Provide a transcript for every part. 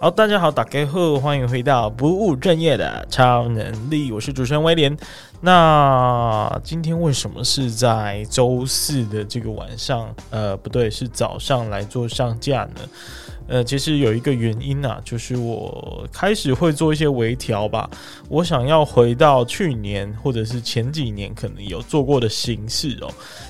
好，大家好，打开后，欢迎回到不务正业的超能力，我是主持人威廉。那今天为什么是在周四的这个晚上？呃，不对，是早上来做上架呢？呃，其实有一个原因啊，就是我开始会做一些微调吧。我想要回到去年或者是前几年可能有做过的形式哦，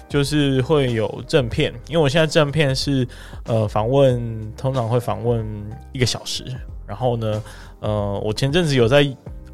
就是会有正片，因为我现在正片是呃访问，通常会访问一个小时。然后呢，呃，我前阵子有在。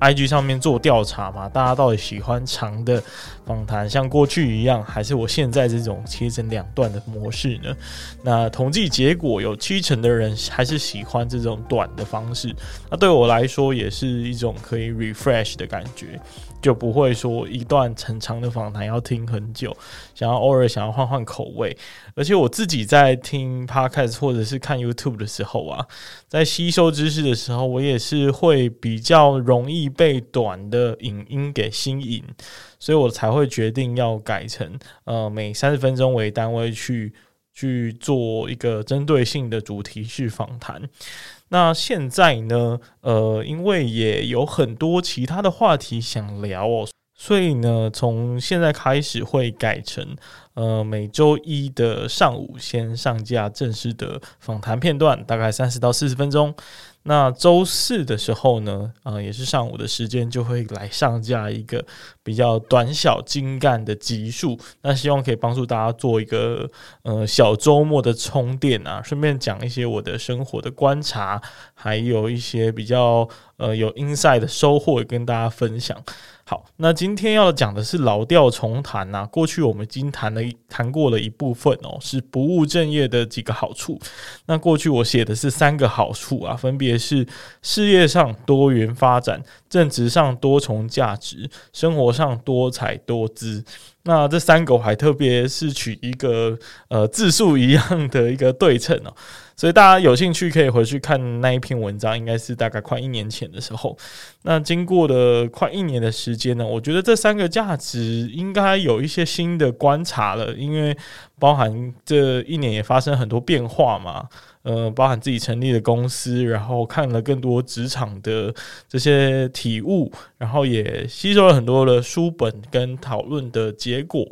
IG 上面做调查嘛，大家到底喜欢长的访谈，像过去一样，还是我现在这种切成两段的模式呢？那统计结果有七成的人还是喜欢这种短的方式。那对我来说，也是一种可以 refresh 的感觉。就不会说一段很长的访谈要听很久，想要偶尔想要换换口味。而且我自己在听 Podcast 或者是看 YouTube 的时候啊，在吸收知识的时候，我也是会比较容易被短的影音给吸引，所以我才会决定要改成呃每三十分钟为单位去去做一个针对性的主题式访谈。那现在呢，呃，因为也有很多其他的话题想聊哦，所以呢，从现在开始会改成，呃，每周一的上午先上架正式的访谈片段，大概三十到四十分钟。那周四的时候呢，啊，也是上午的时间，就会来上架一个比较短小精干的集数。那希望可以帮助大家做一个呃小周末的充电啊，顺便讲一些我的生活的观察，还有一些比较呃有 inside 的收获，跟大家分享。好，那今天要讲的是老调重弹呐。过去我们已经谈了谈过了一部分哦，是不务正业的几个好处。那过去我写的是三个好处啊，分别是事业上多元发展、正职上多重价值、生活上多彩多姿。那这三个还特别是取一个呃字数一样的一个对称哦。所以大家有兴趣可以回去看那一篇文章，应该是大概快一年前的时候。那经过了快一年的时间呢，我觉得这三个价值应该有一些新的观察了，因为包含这一年也发生很多变化嘛。呃，包含自己成立的公司，然后看了更多职场的这些体悟，然后也吸收了很多的书本跟讨论的结果。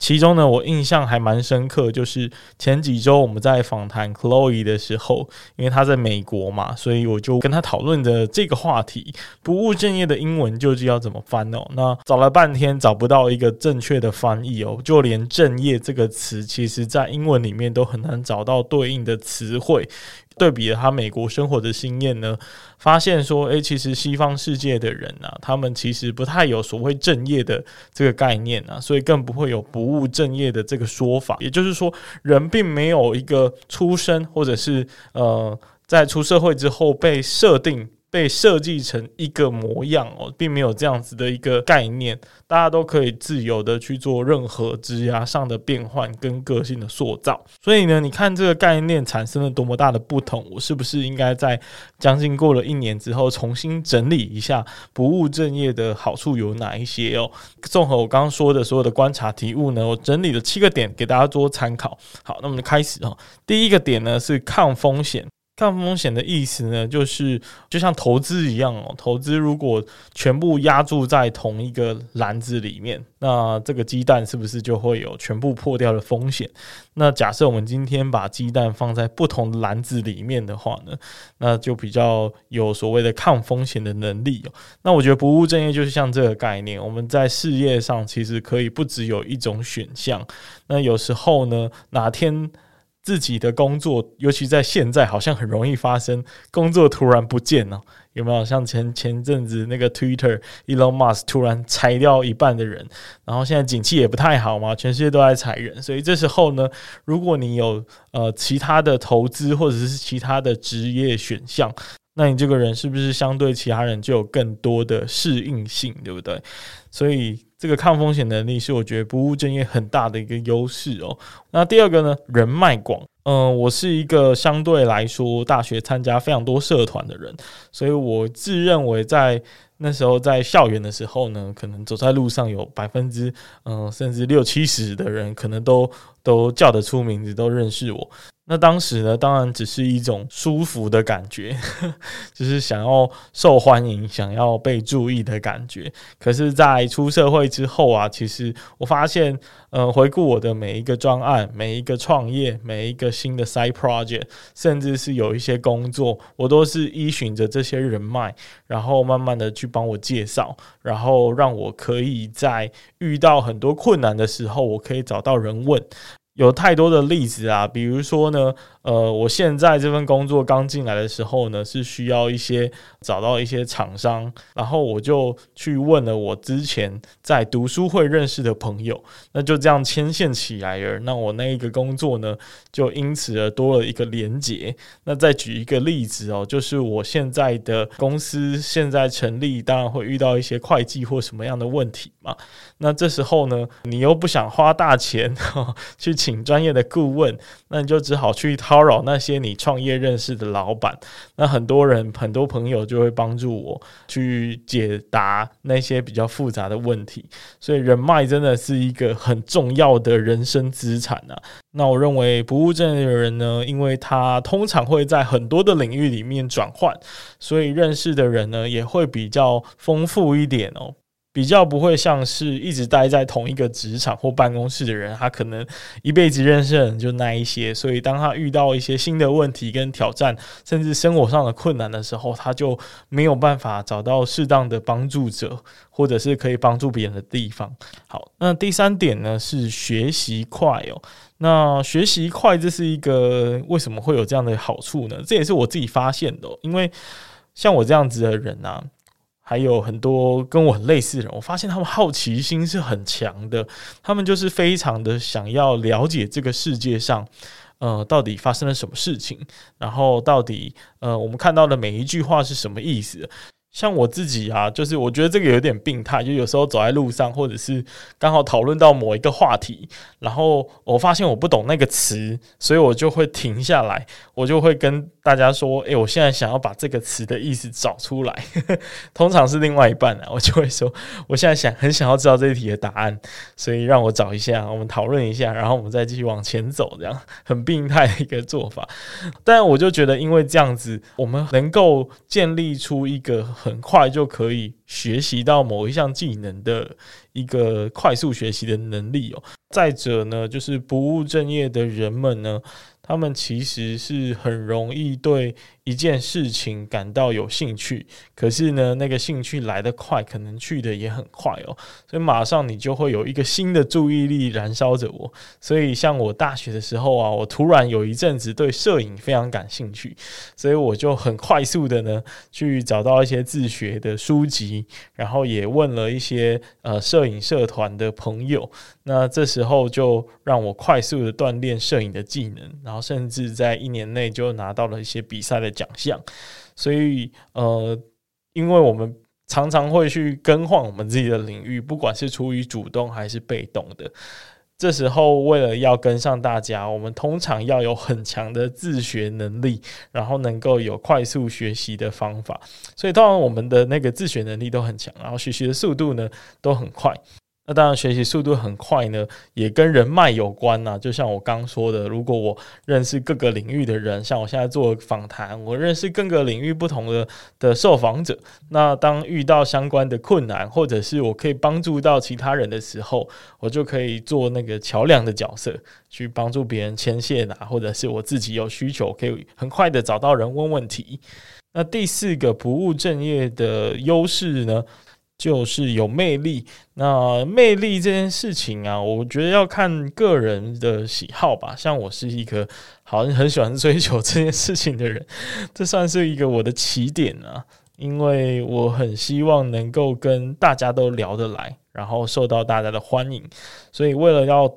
其中呢，我印象还蛮深刻，就是前几周我们在访谈 Chloe 的时候，因为她在美国嘛，所以我就跟她讨论的这个话题“不务正业”的英文究竟要怎么翻哦？那找了半天找不到一个正确的翻译哦，就连“正业”这个词，其实在英文里面都很难找到对应的词汇。对比了他美国生活的经验呢，发现说，诶，其实西方世界的人啊，他们其实不太有所谓正业的这个概念啊，所以更不会有不务正业的这个说法。也就是说，人并没有一个出生或者是呃，在出社会之后被设定。被设计成一个模样哦，并没有这样子的一个概念，大家都可以自由的去做任何枝丫上的变换跟个性的塑造。所以呢，你看这个概念产生了多么大的不同，我是不是应该在将近过了一年之后，重新整理一下不务正业的好处有哪一些哦？综合我刚刚说的所有的观察题目呢，我整理了七个点给大家做参考。好，那我们就开始哦。第一个点呢是抗风险。抗风险的意思呢，就是就像投资一样哦。投资如果全部压注在同一个篮子里面，那这个鸡蛋是不是就会有全部破掉的风险？那假设我们今天把鸡蛋放在不同篮子里面的话呢，那就比较有所谓的抗风险的能力。那我觉得不务正业就是像这个概念，我们在事业上其实可以不只有一种选项。那有时候呢，哪天。自己的工作，尤其在现在，好像很容易发生工作突然不见了。有没有像前前阵子那个 Twitter Elon Musk 突然裁掉一半的人，然后现在景气也不太好嘛，全世界都在裁人，所以这时候呢，如果你有呃其他的投资或者是其他的职业选项，那你这个人是不是相对其他人就有更多的适应性，对不对？所以。这个抗风险能力是我觉得不务正业很大的一个优势哦。那第二个呢，人脉广。嗯，我是一个相对来说大学参加非常多社团的人，所以我自认为在那时候在校园的时候呢，可能走在路上有百分之嗯甚至六七十的人可能都都叫得出名字，都认识我。那当时呢，当然只是一种舒服的感觉，就是想要受欢迎、想要被注意的感觉。可是，在出社会之后啊，其实我发现，呃，回顾我的每一个专案、每一个创业、每一个新的 side project，甚至是有一些工作，我都是依循着这些人脉，然后慢慢的去帮我介绍，然后让我可以在遇到很多困难的时候，我可以找到人问。有太多的例子啊，比如说呢。呃，我现在这份工作刚进来的时候呢，是需要一些找到一些厂商，然后我就去问了我之前在读书会认识的朋友，那就这样牵线起来而。那我那一个工作呢，就因此而多了一个连结。那再举一个例子哦，就是我现在的公司现在成立，当然会遇到一些会计或什么样的问题嘛。那这时候呢，你又不想花大钱呵呵 去请专业的顾问，那你就只好去。骚扰那些你创业认识的老板，那很多人很多朋友就会帮助我去解答那些比较复杂的问题，所以人脉真的是一个很重要的人生资产啊。那我认为不务正业的人呢，因为他通常会在很多的领域里面转换，所以认识的人呢也会比较丰富一点哦。比较不会像是一直待在同一个职场或办公室的人，他可能一辈子认识的人就那一些，所以当他遇到一些新的问题跟挑战，甚至生活上的困难的时候，他就没有办法找到适当的帮助者，或者是可以帮助别人的地方。好，那第三点呢是学习快哦。那学习快这是一个为什么会有这样的好处呢？这也是我自己发现的，因为像我这样子的人啊。还有很多跟我很类似的人，我发现他们好奇心是很强的，他们就是非常的想要了解这个世界上，呃，到底发生了什么事情，然后到底呃，我们看到的每一句话是什么意思。像我自己啊，就是我觉得这个有点病态，就有时候走在路上，或者是刚好讨论到某一个话题，然后我发现我不懂那个词，所以我就会停下来，我就会跟大家说：“诶，我现在想要把这个词的意思找出来。”通常是另外一半啊，我就会说：“我现在想很想要知道这一题的答案，所以让我找一下，我们讨论一下，然后我们再继续往前走。”这样很病态的一个做法，但我就觉得，因为这样子，我们能够建立出一个。很快就可以学习到某一项技能的一个快速学习的能力哦。再者呢，就是不务正业的人们呢。他们其实是很容易对一件事情感到有兴趣，可是呢，那个兴趣来得快，可能去得也很快哦，所以马上你就会有一个新的注意力燃烧着我。所以像我大学的时候啊，我突然有一阵子对摄影非常感兴趣，所以我就很快速的呢去找到一些自学的书籍，然后也问了一些呃摄影社团的朋友。那这时候就让我快速的锻炼摄影的技能，然后甚至在一年内就拿到了一些比赛的奖项。所以，呃，因为我们常常会去更换我们自己的领域，不管是出于主动还是被动的。这时候，为了要跟上大家，我们通常要有很强的自学能力，然后能够有快速学习的方法。所以，当然我们的那个自学能力都很强，然后学习的速度呢都很快。那当然，学习速度很快呢，也跟人脉有关呐。就像我刚说的，如果我认识各个领域的人，像我现在做访谈，我认识各个领域不同的的受访者。那当遇到相关的困难，或者是我可以帮助到其他人的时候，我就可以做那个桥梁的角色，去帮助别人牵线啊，或者是我自己有需求，可以很快的找到人问问题。那第四个不务正业的优势呢，就是有魅力。那魅力这件事情啊，我觉得要看个人的喜好吧。像我是一个好像很喜欢追求这件事情的人，这算是一个我的起点啊。因为我很希望能够跟大家都聊得来，然后受到大家的欢迎。所以为了要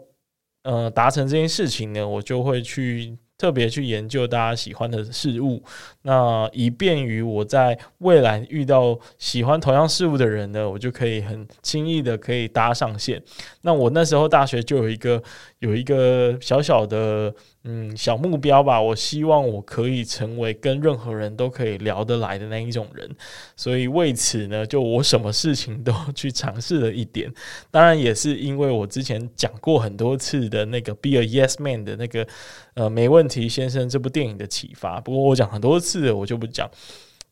呃达成这件事情呢，我就会去。特别去研究大家喜欢的事物，那以便于我在未来遇到喜欢同样事物的人呢，我就可以很轻易的可以搭上线。那我那时候大学就有一个有一个小小的嗯小目标吧。我希望我可以成为跟任何人都可以聊得来的那一种人，所以为此呢，就我什么事情都 去尝试了一点。当然也是因为我之前讲过很多次的那个《Be a Yes Man》的那个呃没问题先生这部电影的启发。不过我讲很多次，我就不讲。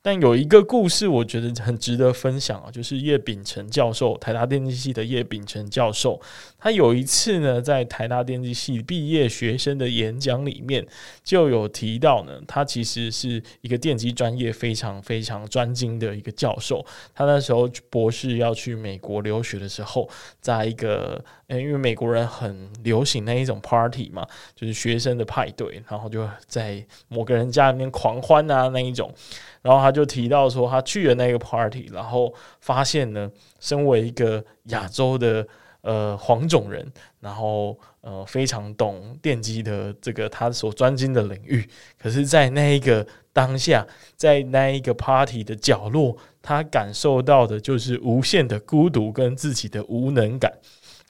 但有一个故事，我觉得很值得分享啊，就是叶秉成教授，台大电机系的叶秉成教授，他有一次呢，在台大电机系毕业学生的演讲里面，就有提到呢，他其实是一个电机专业非常非常专精的一个教授。他那时候博士要去美国留学的时候，在一个，呃，因为美国人很流行那一种 party 嘛，就是学生的派对，然后就在某个人家里面狂欢啊那一种。然后他就提到说，他去了那个 party，然后发现呢，身为一个亚洲的呃黄种人，然后呃非常懂电机的这个他所专精的领域，可是，在那一个当下，在那一个 party 的角落，他感受到的就是无限的孤独跟自己的无能感、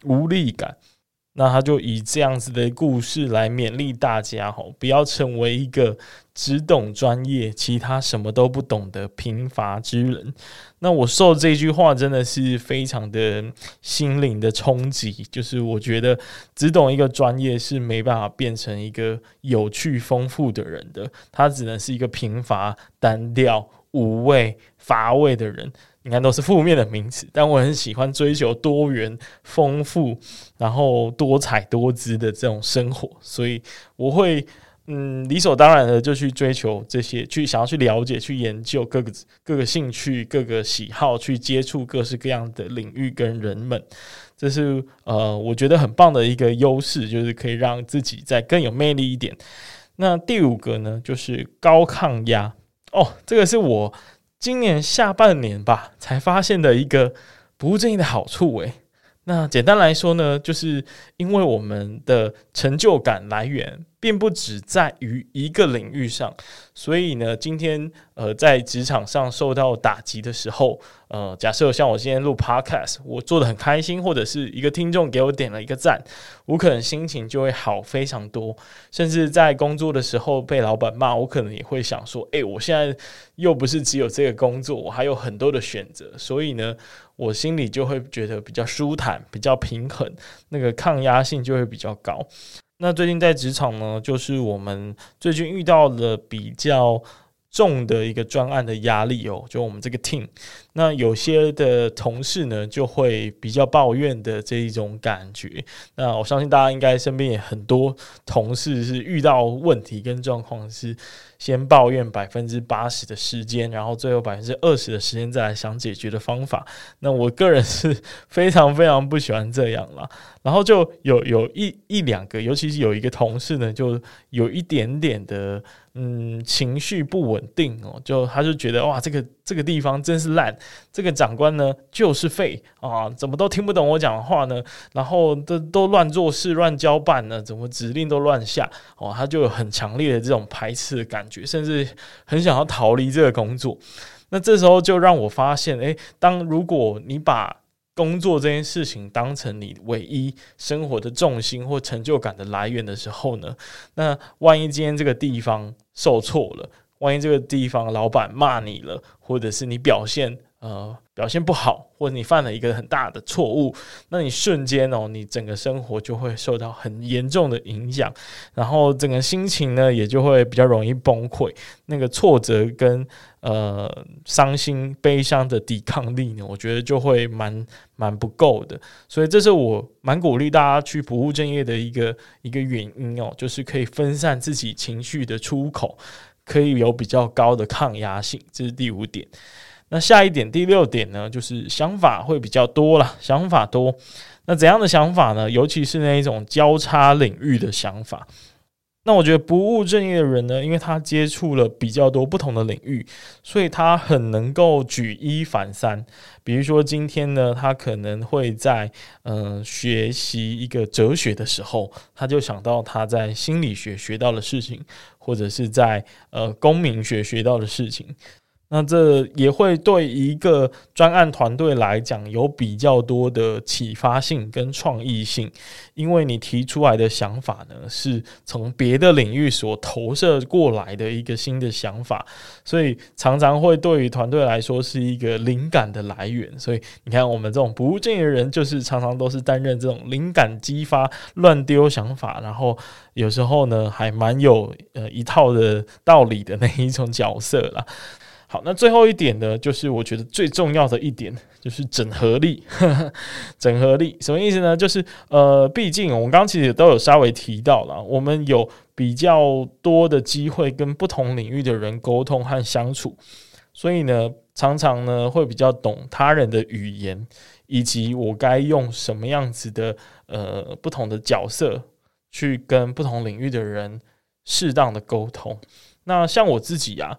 无力感。那他就以这样子的故事来勉励大家吼，不要成为一个只懂专业、其他什么都不懂的贫乏之人。那我受这句话真的是非常的心灵的冲击，就是我觉得只懂一个专业是没办法变成一个有趣丰富的人的，他只能是一个贫乏、单调、无味、乏味的人。你看都是负面的名词，但我很喜欢追求多元、丰富，然后多彩多姿的这种生活，所以我会嗯理所当然的就去追求这些，去想要去了解、去研究各个各个兴趣、各个喜好，去接触各式各样的领域跟人们，这是呃我觉得很棒的一个优势，就是可以让自己再更有魅力一点。那第五个呢，就是高抗压哦，这个是我。今年下半年吧，才发现的一个不务正业的好处诶。那简单来说呢，就是因为我们的成就感来源并不只在于一个领域上，所以呢，今天呃在职场上受到打击的时候，呃，假设像我今天录 Podcast，我做得很开心，或者是一个听众给我点了一个赞，我可能心情就会好非常多。甚至在工作的时候被老板骂，我可能也会想说，诶，我现在又不是只有这个工作，我还有很多的选择，所以呢，我心里就会觉得比较舒坦，比较平衡，那个抗压性就会比较高。那最近在职场呢，就是我们最近遇到了比较重的一个专案的压力哦，就我们这个 team。那有些的同事呢，就会比较抱怨的这一种感觉。那我相信大家应该身边也很多同事是遇到问题跟状况是先抱怨百分之八十的时间，然后最后百分之二十的时间再来想解决的方法。那我个人是非常非常不喜欢这样啦。然后就有有一一两个，尤其是有一个同事呢，就有一点点的嗯情绪不稳定哦，就他就觉得哇，这个这个地方真是烂。这个长官呢，就是废啊，怎么都听不懂我讲的话呢？然后都都乱做事、乱交办呢？怎么指令都乱下？哦，他就有很强烈的这种排斥的感觉，甚至很想要逃离这个工作。那这时候就让我发现，诶，当如果你把工作这件事情当成你唯一生活的重心或成就感的来源的时候呢，那万一今天这个地方受挫了，万一这个地方老板骂你了，或者是你表现呃表现不好，或者你犯了一个很大的错误，那你瞬间哦，你整个生活就会受到很严重的影响，然后整个心情呢也就会比较容易崩溃，那个挫折跟呃伤心悲伤的抵抗力呢，我觉得就会蛮蛮不够的，所以这是我蛮鼓励大家去不务正业的一个一个原因哦，就是可以分散自己情绪的出口。可以有比较高的抗压性，这是第五点。那下一点，第六点呢，就是想法会比较多了，想法多。那怎样的想法呢？尤其是那一种交叉领域的想法。那我觉得不务正业的人呢，因为他接触了比较多不同的领域，所以他很能够举一反三。比如说今天呢，他可能会在嗯、呃、学习一个哲学的时候，他就想到他在心理学学到的事情，或者是在呃公民学学到的事情。那这也会对一个专案团队来讲有比较多的启发性跟创意性，因为你提出来的想法呢，是从别的领域所投射过来的一个新的想法，所以常常会对于团队来说是一个灵感的来源。所以你看，我们这种不务正业的人，就是常常都是担任这种灵感激发、乱丢想法，然后有时候呢，还蛮有呃一套的道理的那一种角色啦。好，那最后一点呢，就是我觉得最重要的一点，就是整合力。整合力什么意思呢？就是呃，毕竟我们刚刚其实都有稍微提到了，我们有比较多的机会跟不同领域的人沟通和相处，所以呢，常常呢会比较懂他人的语言，以及我该用什么样子的呃不同的角色去跟不同领域的人适当的沟通。那像我自己呀、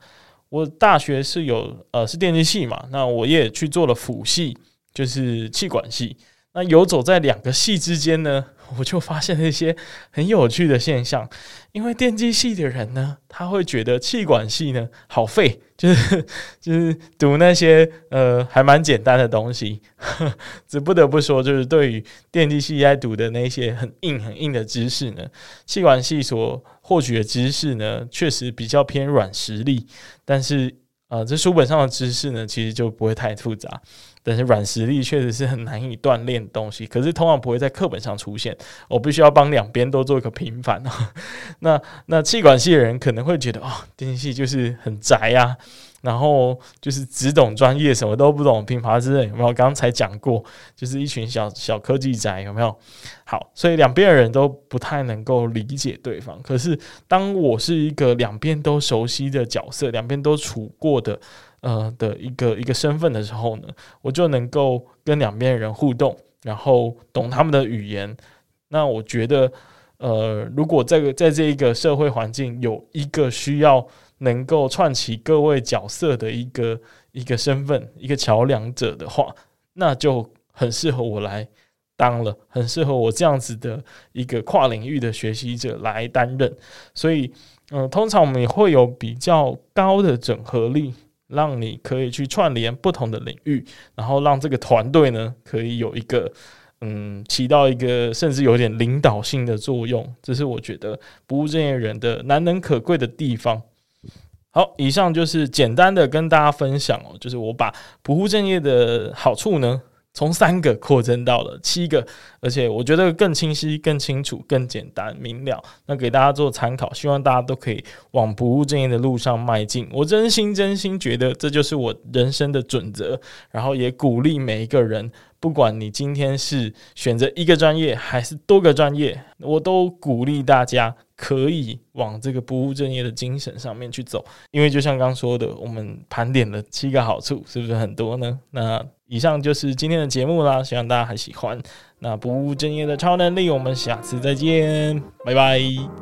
我大学是有呃是电机系嘛，那我也去做了辅系，就是气管系。那游走在两个系之间呢，我就发现了一些很有趣的现象。因为电机系的人呢，他会觉得气管系呢好废，就是就是读那些呃还蛮简单的东西。只不得不说，就是对于电机系在读的那些很硬很硬的知识呢，气管系所获取的知识呢，确实比较偏软实力。但是呃，这书本上的知识呢，其实就不会太复杂。但是软实力确实是很难以锻炼的东西，可是通常不会在课本上出现。我必须要帮两边都做一个平反。那那气管系的人可能会觉得，哦，电气系就是很宅啊。然后就是只懂专业，什么都不懂，品牌之类有没有？刚才讲过，就是一群小小科技宅，有没有？好，所以两边的人都不太能够理解对方。可是当我是一个两边都熟悉的角色，两边都处过的呃的一个一个身份的时候呢，我就能够跟两边的人互动，然后懂他们的语言。那我觉得，呃，如果这个在这一个社会环境有一个需要。能够串起各位角色的一个一个身份，一个桥梁者的话，那就很适合我来当了，很适合我这样子的一个跨领域的学习者来担任。所以，嗯、通常我们也会有比较高的整合力，让你可以去串联不同的领域，然后让这个团队呢可以有一个嗯起到一个甚至有点领导性的作用。这是我觉得不务正业人的难能可贵的地方。好，以上就是简单的跟大家分享哦，就是我把不务正业的好处呢，从三个扩增到了七个，而且我觉得更清晰、更清楚、更简单明了，那给大家做参考，希望大家都可以往不务正业的路上迈进。我真心真心觉得这就是我人生的准则，然后也鼓励每一个人。不管你今天是选择一个专业还是多个专业，我都鼓励大家可以往这个不务正业的精神上面去走。因为就像刚说的，我们盘点了七个好处，是不是很多呢？那以上就是今天的节目啦，希望大家还喜欢。那不务正业的超能力，我们下次再见，拜拜。